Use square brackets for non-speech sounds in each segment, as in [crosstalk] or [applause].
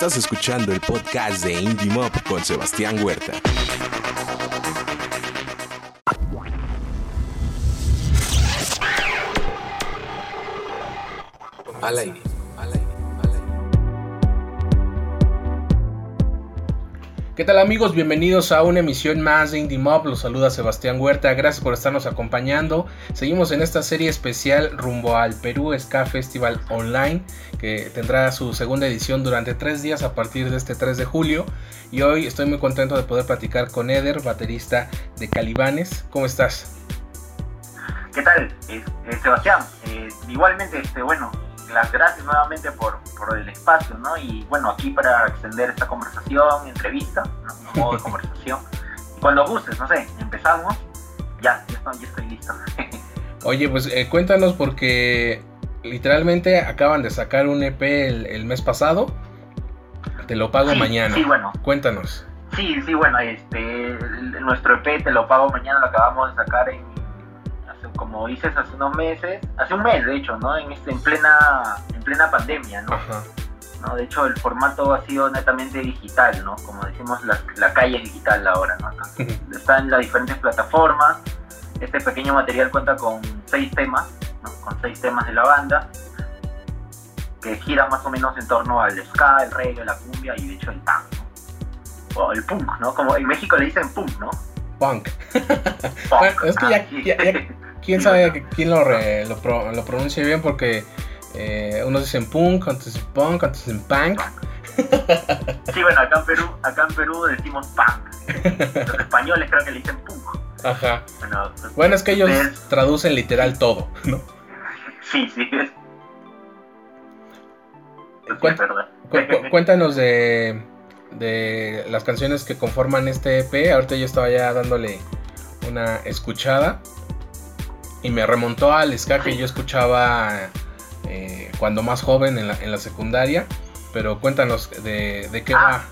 Estás escuchando el podcast de Indie Mob con Sebastián Huerta. Al. ¿Qué tal amigos? Bienvenidos a una emisión más de Indie Mob. Los saluda Sebastián Huerta. Gracias por estarnos acompañando. Seguimos en esta serie especial rumbo al Perú Ska Festival Online, que tendrá su segunda edición durante tres días a partir de este 3 de julio. Y hoy estoy muy contento de poder platicar con Eder, baterista de Calibanes. ¿Cómo estás? ¿Qué tal, eh, eh, Sebastián? Eh, igualmente, este, bueno, las gracias nuevamente por, por, el espacio, ¿no? Y bueno, aquí para extender esta conversación, entrevista, ¿no? un modo de [laughs] conversación. Cuando gustes, no sé, empezamos, ya, ya estoy, ya estoy listo. [laughs] Oye, pues eh, cuéntanos porque literalmente acaban de sacar un EP el, el mes pasado. Te lo pago sí, mañana. Sí, bueno. Cuéntanos. Sí, sí, bueno, este, el- nuestro EP Te lo pago mañana lo acabamos de sacar en, como dices, hace unos meses, hace un mes de hecho, ¿no? En, este, en plena, en plena pandemia, ¿no? Ajá. ¿no? De hecho, el formato ha sido netamente digital, ¿no? Como decimos, la, la calle es digital ahora, ¿no? Entonces, [laughs] está en las diferentes plataformas. Este pequeño material cuenta con seis temas, ¿no? Con seis temas de la banda, que gira más o menos en torno al ska, el reggae, la cumbia y de hecho el punk, ¿no? O el punk, ¿no? Como en México le dicen punk, ¿no? Punk. Punk. [laughs] Bueno, es que ya- ya- ya- ¿Quién sabe quién lo, re- lo, pro- lo pronuncia bien? Porque eh, unos dicen punk, otros dicen punk, otros dicen punk. [laughs] Sí, bueno, acá en Perú, acá en Perú decimos punk. Los [laughs] españoles creo que le dicen punk. Ajá. Bueno, pues, Bueno, es que ellos ustedes- traducen literal todo, ¿no? Sí, sí. Verdad. Cu- cu- cuéntanos de, de las canciones que conforman este EP. Ahorita yo estaba ya dándole una escuchada y me remontó al ska que yo escuchaba eh, cuando más joven en la, en la secundaria. Pero cuéntanos de, de qué Ah. va.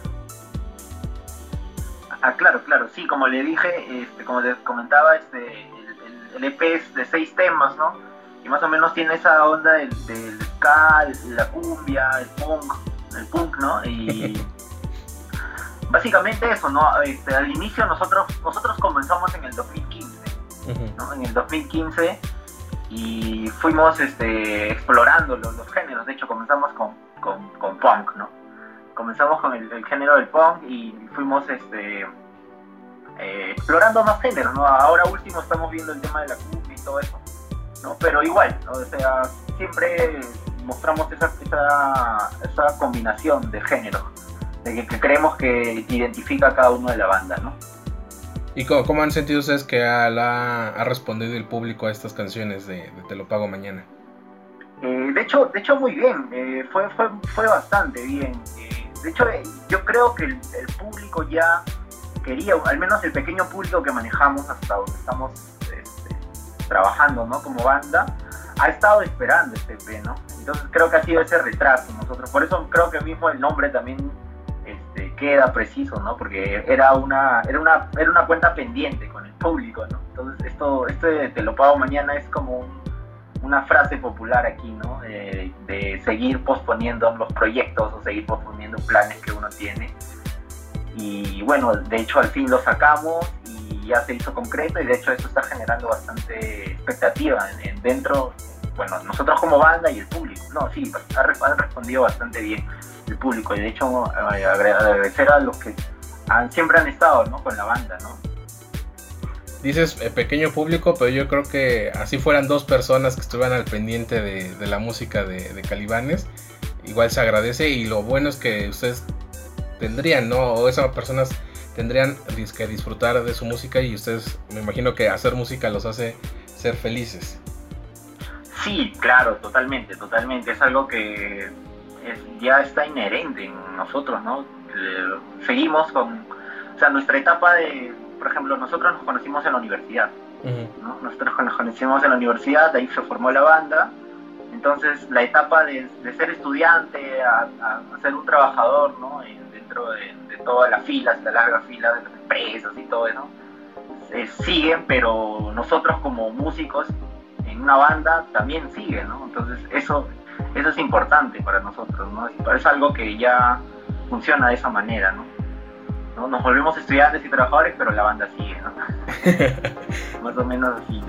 Ah, claro, claro, sí, como le dije, este, como les comentaba, este, el, el- el EP es de seis temas, ¿no? Y más o menos tiene esa onda del, del ska, la cumbia, el punk, el punk, ¿no? Y [laughs] básicamente eso, ¿no? Este, al inicio nosotros, nosotros comenzamos en el 2015, ¿no? En el 2015 y fuimos este, explorando los, géneros, de hecho comenzamos con, con, con punk, ¿no? Comenzamos con el, género del punk y fuimos este, eh, explorando más géneros, ¿no? Ahora último estamos viendo el tema de la cumbia y todo eso, ¿no? Pero igual, ¿no? o sea, siempre mostramos esa, esa, esa combinación de géneros, que, que creemos que identifica a cada uno de la banda, ¿no? ¿Y cómo, han sentido ustedes que ha, ha respondido el público a estas canciones de, Te lo pago mañana? Eh, de hecho, de hecho muy bien, eh, fue, fue, fue bastante bien. Eh, de hecho, eh, yo creo que el, público ya quería, al menos el pequeño público que manejamos hasta donde estamos este, trabajando, ¿no? Como banda, ha estado esperando este EP, ¿no? Entonces creo que ha sido ese retraso nosotros. Por eso creo que mismo el nombre también queda preciso, ¿no? Porque era una, era una, era una cuenta pendiente con el público, ¿no? Entonces esto, esto de te lo pago mañana es como un una frase popular aquí, ¿no? De seguir posponiendo los proyectos o seguir posponiendo planes que uno tiene. Y bueno, de hecho al fin lo sacamos y ya se hizo concreto y de hecho eso está generando bastante expectativa en, en dentro, bueno, nosotros como banda y el público. No, sí, ha, ha respondido bastante bien el público y de hecho eh, agra- agradecer a los que han, siempre han estado, ¿no? Con la banda, ¿no? Dices eh, pequeño público, pero yo creo que así fueran dos personas que estuvieran al pendiente de, de la música de, de Calibanes, igual se agradece y lo bueno es que ustedes tendrían, ¿no? O esas personas tendrían que disfrutar de su música y ustedes, me imagino que hacer música los hace ser felices. Sí, claro, totalmente, totalmente. Es algo que es- ya está inherente en nosotros, ¿no? Eh, seguimos con, o sea, nuestra etapa de, por ejemplo, nosotros nos conocimos en la universidad. ¿no? Nosotros nos conocimos en la universidad, de ahí se formó la banda. Entonces, la etapa de, de ser estudiante a, a- ser un trabajador, ¿no? En- dentro de, de todas las filas, la larga fila de las empresas y todo eso, eh, siguen, pero nosotros como músicos en una banda también siguen, ¿no? Entonces, eso, eso es importante para nosotros, ¿no? Es, algo que ya funciona de esa manera, ¿no? Nos volvemos estudiantes y trabajadores, pero la banda sigue, ¿no? [laughs] más o menos así,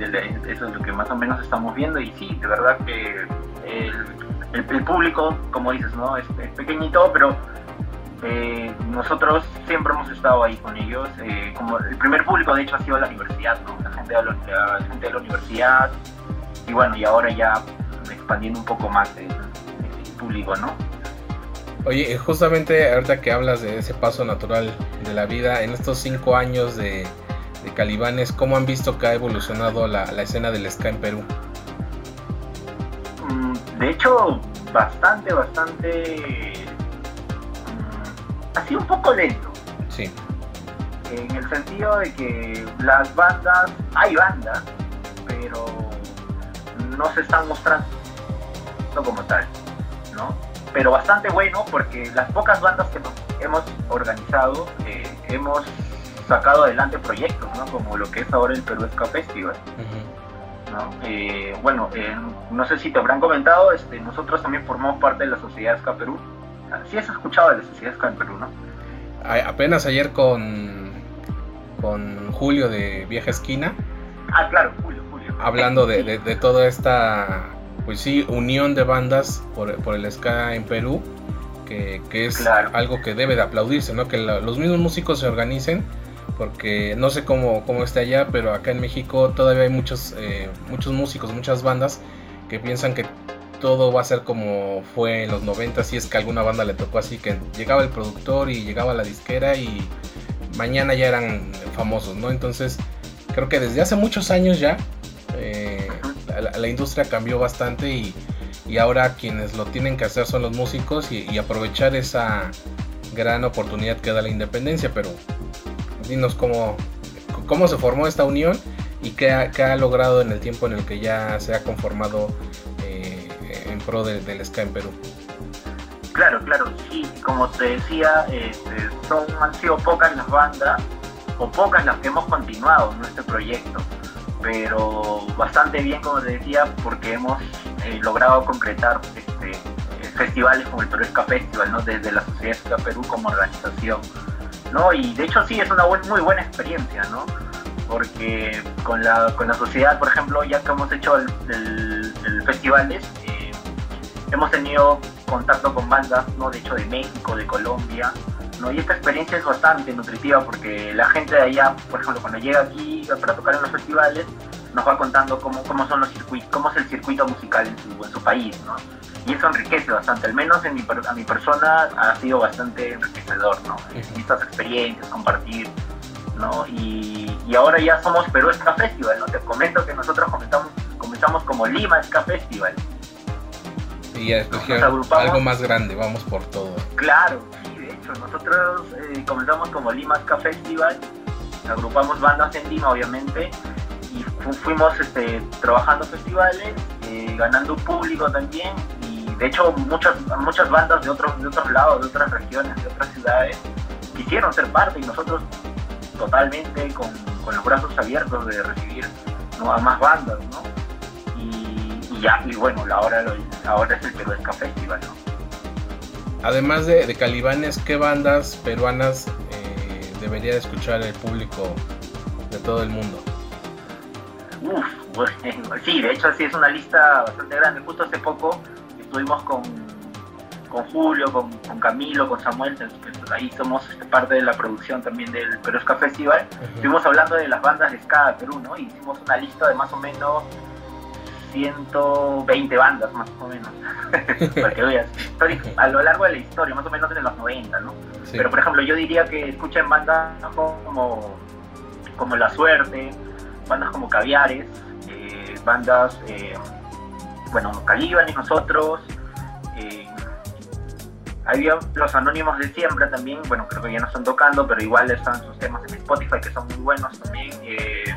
eso es lo que más o menos estamos viendo y sí, de verdad que el, el, público, como dices, ¿no? Es, pequeñito, pero eh, nosotros siempre hemos estado ahí con ellos. Eh, como el primer público, de hecho, ha sido la universidad, ¿no? La gente de la, gente de la universidad. Y bueno, y ahora ya expandiendo un poco más el, el público, ¿no? Oye, justamente ahorita que hablas de ese paso natural de la vida, en estos cinco años de, Calibanes, ¿cómo han visto que ha evolucionado la, escena del ska en Perú? Mm, de hecho, bastante, bastante... Mm, ha sido un poco lento. Sí. En el sentido de que las bandas, hay bandas, pero no se están mostrando como tal, ¿no? pero bastante bueno porque las pocas bandas que hemos organizado eh, hemos sacado adelante proyectos, ¿no? Como lo que es ahora el Perú Ska Festival. Eh, bueno, eh, no sé si te habrán comentado, este, nosotros también formamos parte de la Sociedad Ska Perú. Sí has escuchado de la Sociedad Ska en Perú, ¿no? apenas ayer con, con Julio de Vieja Esquina. Ah, claro, Julio, Julio. Hablando de, de toda esta pues sí, unión de bandas por, el ska en Perú, que, es algo que debe de aplaudirse, ¿no? Que los mismos músicos se organicen, porque no sé cómo, cómo está allá, pero acá en México todavía hay muchos, eh, muchos músicos, muchas bandas que piensan que todo va a ser como fue en los 90, si es que alguna banda le tocó así, que llegaba el productor y llegaba la disquera y mañana ya eran famosos, ¿no? Entonces, creo que desde hace muchos años ya, eh, la, industria cambió bastante y, ahora quienes lo tienen que hacer son los músicos y, aprovechar esa gran oportunidad que da la independencia. Pero dinos cómo, cómo se formó esta unión y qué ha, logrado en el tiempo en el que ya se ha conformado eh, en pro del ska en Perú. Claro, claro, sí, como te decía, este, son, han sido pocas las bandas o pocas las que hemos continuado en este proyecto pero bastante bien, como te decía, porque hemos eh, logrado concretar este, festivales como el Ska Festival, ¿no? desde la Sociedad Ska Perú como organización. ¿no? Y de hecho sí, es una muy buena experiencia, ¿no? porque con la, con la sociedad, por ejemplo, ya que hemos hecho el, el, festivales, eh, hemos tenido contacto con bandas, ¿no? de hecho de México, de Colombia, ¿no? Y esta experiencia es bastante nutritiva porque la gente de allá, por ejemplo, cuando llega aquí para tocar en los festivales, nos va contando cómo, cómo son los circuitos, cómo es el circuito musical en su, en su país, ¿no? Y eso enriquece bastante, al menos en mi, a mi persona ha sido bastante enriquecedor, ¿no? Estas experiencias, compartir, ¿no? Y, y ahora ya somos Perú Ska Festival, ¿no? Te comento que nosotros comenzamos, comenzamos como Lima Ska Festival. Y ya algo más grande, vamos por todo. Claro, nosotros eh, comenzamos como Lima Ska Festival, agrupamos bandas en Lima obviamente y fuimos este, trabajando festivales, eh, ganando público también y de hecho muchas, muchas bandas de otros, de otros lados, de otras regiones, de otras ciudades quisieron ser parte y nosotros totalmente con, los brazos abiertos de recibir a más bandas, ¿no? Y, ya, y bueno, ahora, ahora es el Perú Ska Festival, ¿no? Además de, Calibanes, ¿qué bandas peruanas eh, debería escuchar el público de todo el mundo? Uf, pues, sí, de hecho sí es una lista bastante grande. Justo hace poco estuvimos con, con Julio, con, Camilo, con Samuel, que ahí somos este, parte de la producción también del Perú Festival. Estuvimos hablando de las bandas de Ska de Perú, ¿no? Y hicimos una lista de más o menos 120 bandas más o menos, [laughs] para que veas, a lo largo de la historia, más o menos en los 90, ¿no? Pero por ejemplo, yo diría que escuchen bandas como, como La Suerte, bandas como Caviares, eh, bandas, eh, bueno, Calíban y nosotros, eh, había los anónimos de siempre también, bueno, creo que ya no están tocando, pero igual están sus temas en Spotify que son muy buenos también. Eh,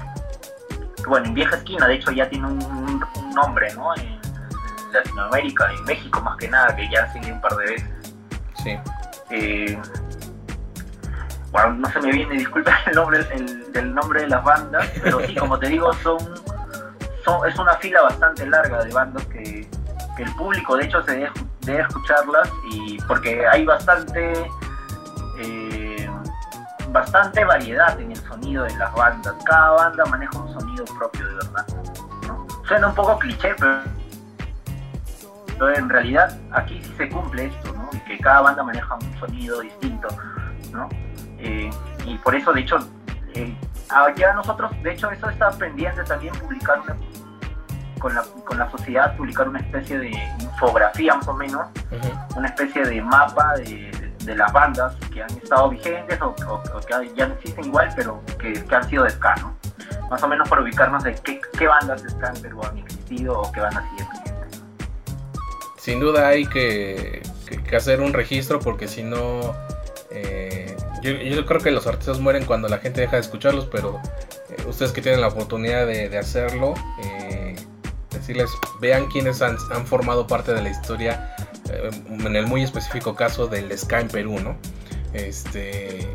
bueno, en Vieja Esquina, de hecho, ya tiene un, nombre, ¿no? En Latinoamérica, en México más que nada, que ya sigue un par de veces. Sí. Eh, bueno, no se me viene, disculpa el nombre, el, nombre de las bandas, pero sí, como te digo, son, son es una fila bastante larga de bandas que, el público, de hecho, se debe, escucharlas y porque hay bastante eh, bastante variedad en el sonido de las bandas. Cada banda maneja un sonido propio, de verdad. Suena un poco cliché, pero, en realidad aquí sí se cumple esto, ¿no? Y que cada banda maneja un sonido distinto, ¿no? Eh, y por eso, de hecho, eh, ya nosotros, de hecho, eso está pendiente también publicar con, la, con la sociedad, publicar una especie de infografía más o menos, una especie de mapa de, las bandas que han estado vigentes o, que ya no existen igual, pero que, han sido de ska. Más o menos para ubicarnos de qué, bandas de ska en Perú han existido o qué bandas siguen vigentes. Sin duda hay que, hacer un registro porque si no... Eh, yo, creo que los artistas mueren cuando la gente deja de escucharlos, pero eh, ustedes que tienen la oportunidad de, hacerlo, eh, decirles, vean quiénes han, formado parte de la historia, en el muy específico caso del ska en Perú, ¿no? Este,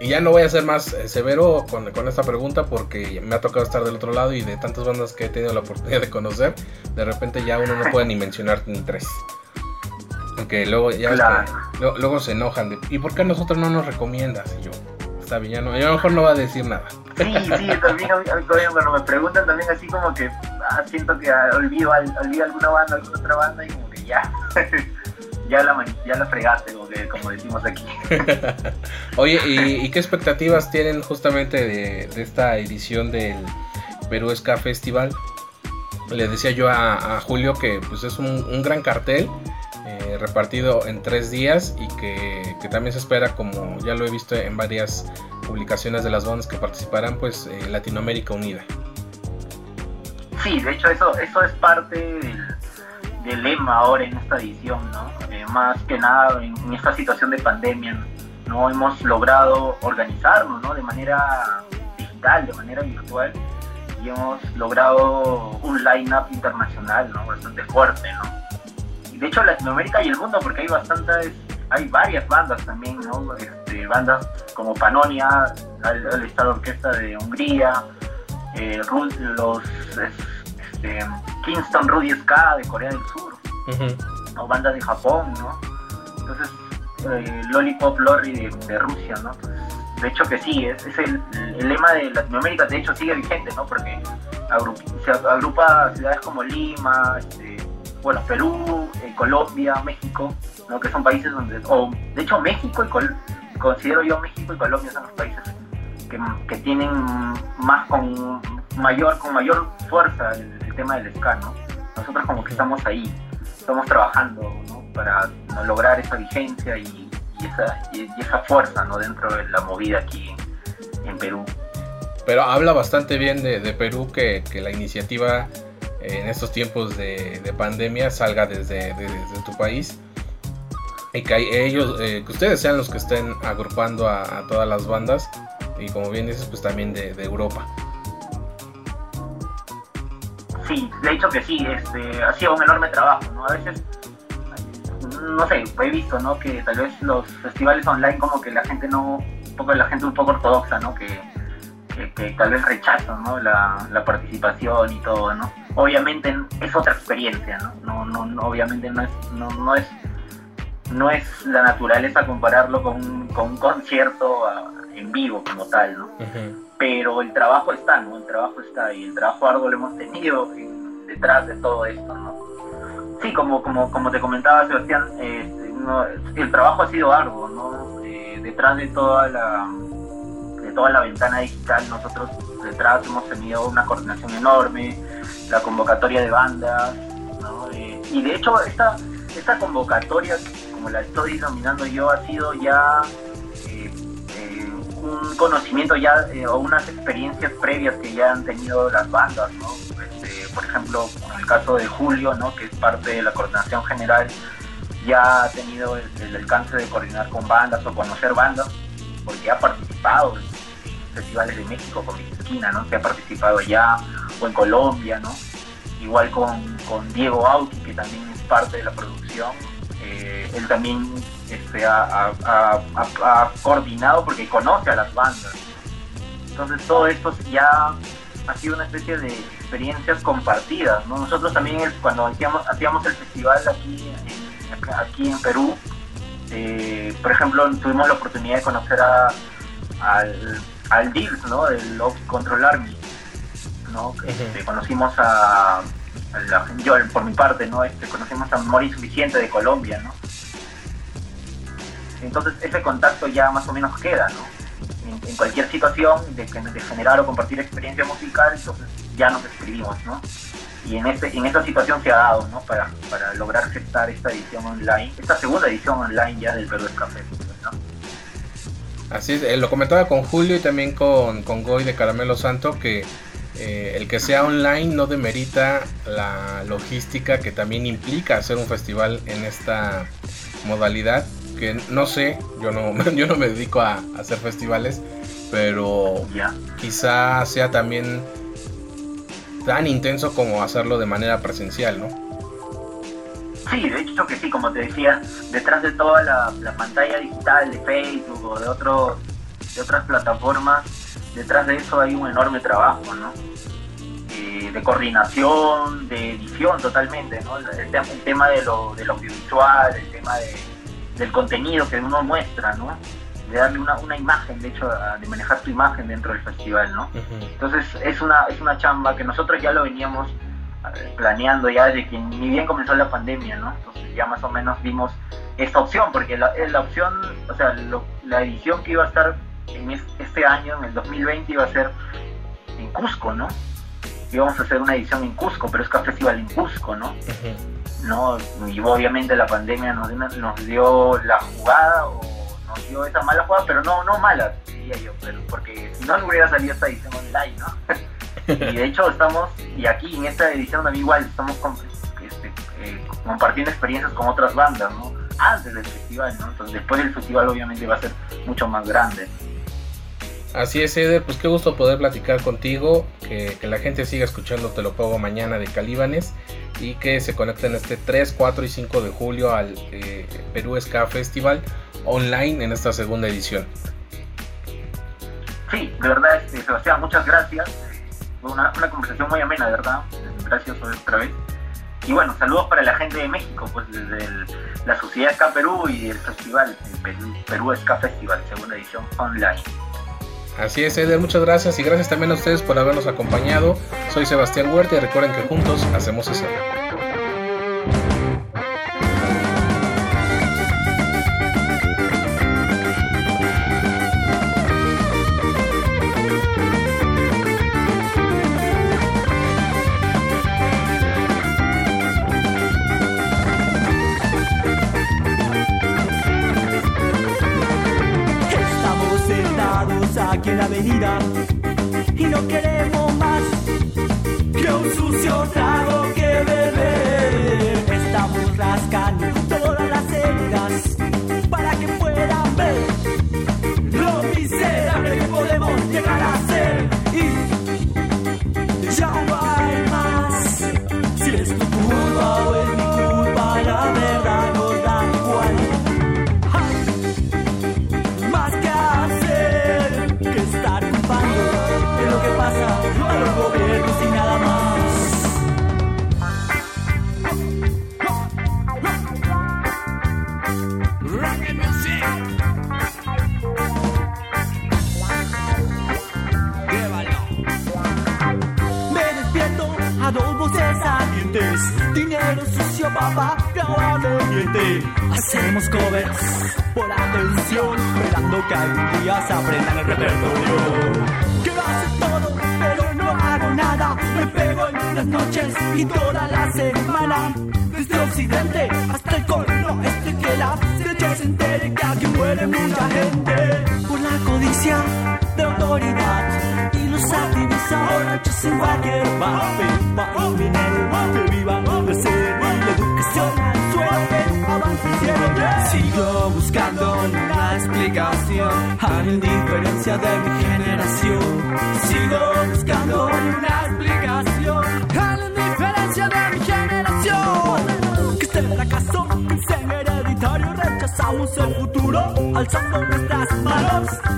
y ya no voy a ser más severo con, con, esta pregunta porque me ha tocado estar del otro lado y de tantas bandas que he tenido la oportunidad de conocer, de repente ya uno no puede ni mencionar ni tres. Porque luego ya luego, se enojan de, ¿y por qué a nosotros no nos recomiendas? Y yo, está bien, ya no, yo a lo mejor no va a decir nada. Sí, sí, también a mí, cuando me preguntan también así como que ah, siento que olvido, olvido alguna banda, alguna otra banda y que ya, [laughs] ya, la, ya la fregaste, como, que, como decimos aquí. [laughs] Oye, ¿y, qué expectativas tienen justamente de, de esta edición del Perú Ska Festival? Le decía yo a, Julio que pues es un, un gran cartel eh, repartido en tres días y que, también se espera, como ya lo he visto en varias publicaciones de las bandas que participarán, pues eh, Latinoamérica Unida. Sí, de hecho eso, eso es parte del, lema ahora en esta edición, ¿no? Eh, más que nada en, esta situación de pandemia, ¿no? Hemos logrado organizarnos, ¿no? De manera digital, de manera virtual y hemos logrado un line-up internacional, ¿no? Bastante fuerte, ¿no? de hecho Latinoamérica y el mundo, porque hay bastantes, hay varias bandas también, ¿no? Este, bandas como Panonia, el, Estado Orquesta de Hungría, eh, los este, Kingston Rudy Ska de Corea del Sur, o bandas de Japón, ¿no? Entonces, eh, Lollipop Lorry de, Rusia, ¿no? de hecho que sí, es, el, lema de Latinoamérica, de hecho sigue vigente, ¿no? Porque se agrupa ciudades como Lima, este, bueno, Perú, eh, Colombia, México, ¿no? que son países donde, o de hecho México y Col considero yo México y Colombia son los países que, tienen más con mayor con mayor fuerza el, tema del ska, ¿no? Nosotros como que estamos ahí, estamos trabajando ¿no? para lograr esa vigencia y, esa, y, esa fuerza ¿no? dentro de la movida aquí en, Perú. Pero habla bastante bien de, Perú que, que la iniciativa en estos tiempos de, pandemia salga desde, tu país y que ellos, eh, que ustedes sean los que estén agrupando a, todas las bandas y como bien dices, pues también de, Europa. Sí, de hecho que sí, este, ha sido un enorme trabajo, ¿no? A veces, no sé, he visto, ¿no? Que tal vez los festivales online como que la gente no, un poco la gente un poco ortodoxa, ¿no? Que, que, tal vez rechazan, ¿no? La, la participación y todo, ¿no? obviamente es otra experiencia, ¿no? No, no, obviamente no es, no, no, es, no es la naturaleza compararlo con con un concierto ah, en vivo como tal, ¿no? Pero el trabajo está, ¿no? El trabajo está y el trabajo arduo lo hemos tenido detrás de todo esto, ¿no? Sí, como, como, como te comentaba Sebastián, este, el trabajo ha sido arduo, ¿no? Eh, detrás de toda la de toda la ventana digital nosotros detrás hemos tenido una coordinación enorme, la convocatoria de bandas, eh, y de hecho esta, esta convocatoria, como la estoy denominando yo, ha sido ya eh, eh, un conocimiento ya o unas experiencias previas que ya han tenido las bandas, este, por ejemplo, en el caso de Julio, ¿no? que es parte de la coordinación general, ya ha tenido el, alcance de coordinar con bandas o conocer bandas, porque ha participado en festivales de México con mi esquina, ¿no? Que ha participado ya o en Colombia, ¿no? Igual con, Diego Auti, que también es parte de la producción. Eh, él también este, ha, coordinado porque conoce a las bandas. Entonces todo esto ya ha sido una especie de experiencias compartidas. ¿no? Nosotros también cuando hacíamos, hacíamos el festival aquí en, aquí en Perú, Eh, por ejemplo, tuvimos la oportunidad de conocer a, al, al DILS, ¿no? Del Control Army, ¿no? Este, conocimos a, yo por mi parte, ¿no? Este, conocimos a Mauricio Vicente de Colombia, ¿no? Entonces ese contacto ya más o menos queda, ¿no? En, cualquier situación de, generar o compartir experiencia musical, entonces ya nos escribimos, ¿no? Y en, este, en esta situación se ha dado, ¿no? Para, para lograr gestar esta edición online, esta segunda edición online ya del Perú Café, ¿no? Así es, eh, lo comentaba con Julio y también con, con Goy de Caramelo Santo que eh, el que sea online no demerita la logística que también implica hacer un festival en esta modalidad que no sé, yo no, [laughs] yo no me dedico a, hacer festivales, pero quizá sea también tan intenso como hacerlo de manera presencial, ¿no? Sí, de hecho que sí, como te decía, detrás de toda la, pantalla digital de Facebook o de, otro, de otras plataformas, detrás de eso hay un enorme trabajo, ¿no? Eh, de coordinación, de edición totalmente, ¿no? El, tema de lo, de lo audiovisual, el tema de, del contenido que uno muestra, ¿no? De darle una, una imagen, de hecho, de manejar tu imagen dentro del festival, ¿no? Entonces es una, es una chamba que nosotros ya lo veníamos planeando ya desde que ni bien comenzó la pandemia, ¿no? Entonces ya más o menos vimos esta opción, porque la, la opción, o sea, la edición que iba a estar en este año, en el 2020, iba a ser en Cusco, ¿no? Íbamos a hacer una edición en Cusco, pero es que festival en Cusco, ¿no? ¿No? Y obviamente la pandemia nos, nos dio la jugada o nos dio esa mala jugada, pero no, no mala, diría yo, porque si no, no hubiera salido esta edición online, ¿no? [laughs] y de hecho estamos, y aquí en esta edición también igual estamos este, eh, compartiendo experiencias con otras bandas, ¿no? Antes del festival, ¿no? Entonces después del festival obviamente va a ser mucho más grande. Así es, Eder, pues qué gusto poder platicar contigo, que, la gente siga escuchando Te lo pago mañana de Calíbanes y que se conecten este 3, 4 y 5 de julio al eh, Perú Ska Festival online en esta segunda edición. Sí, de verdad, este, Sebastián, muchas gracias. Fue una, conversación muy amena, de verdad. Gracias otra vez. Y bueno, saludos para la gente de México, pues desde la Sociedad Ska Perú y el festival, el Perú, Perú Ska Festival, segunda edición online. Así es, Eder, muchas gracias y gracias también a ustedes por habernos acompañado. Soy Sebastián Huerta y recuerden que juntos hacemos escena. Papá, probablemente hacemos covers por atención, esperando que algún día se aprendan el repertorio. Quiero hacer todo, pero no hago nada. Me pego en las noches y toda la semana. Desde occidente hasta el cono este que la se entere que aquí muere mucha gente por la codicia y los activistas borrachos en cualquier bar, para un dinero que vivan de ser Sigo buscando una explicación a la de mi generación. Sigo buscando una explicación a la indiferencia de mi generación. Que este fracaso que es hereditario rechazamos el futuro alzando nuestras manos.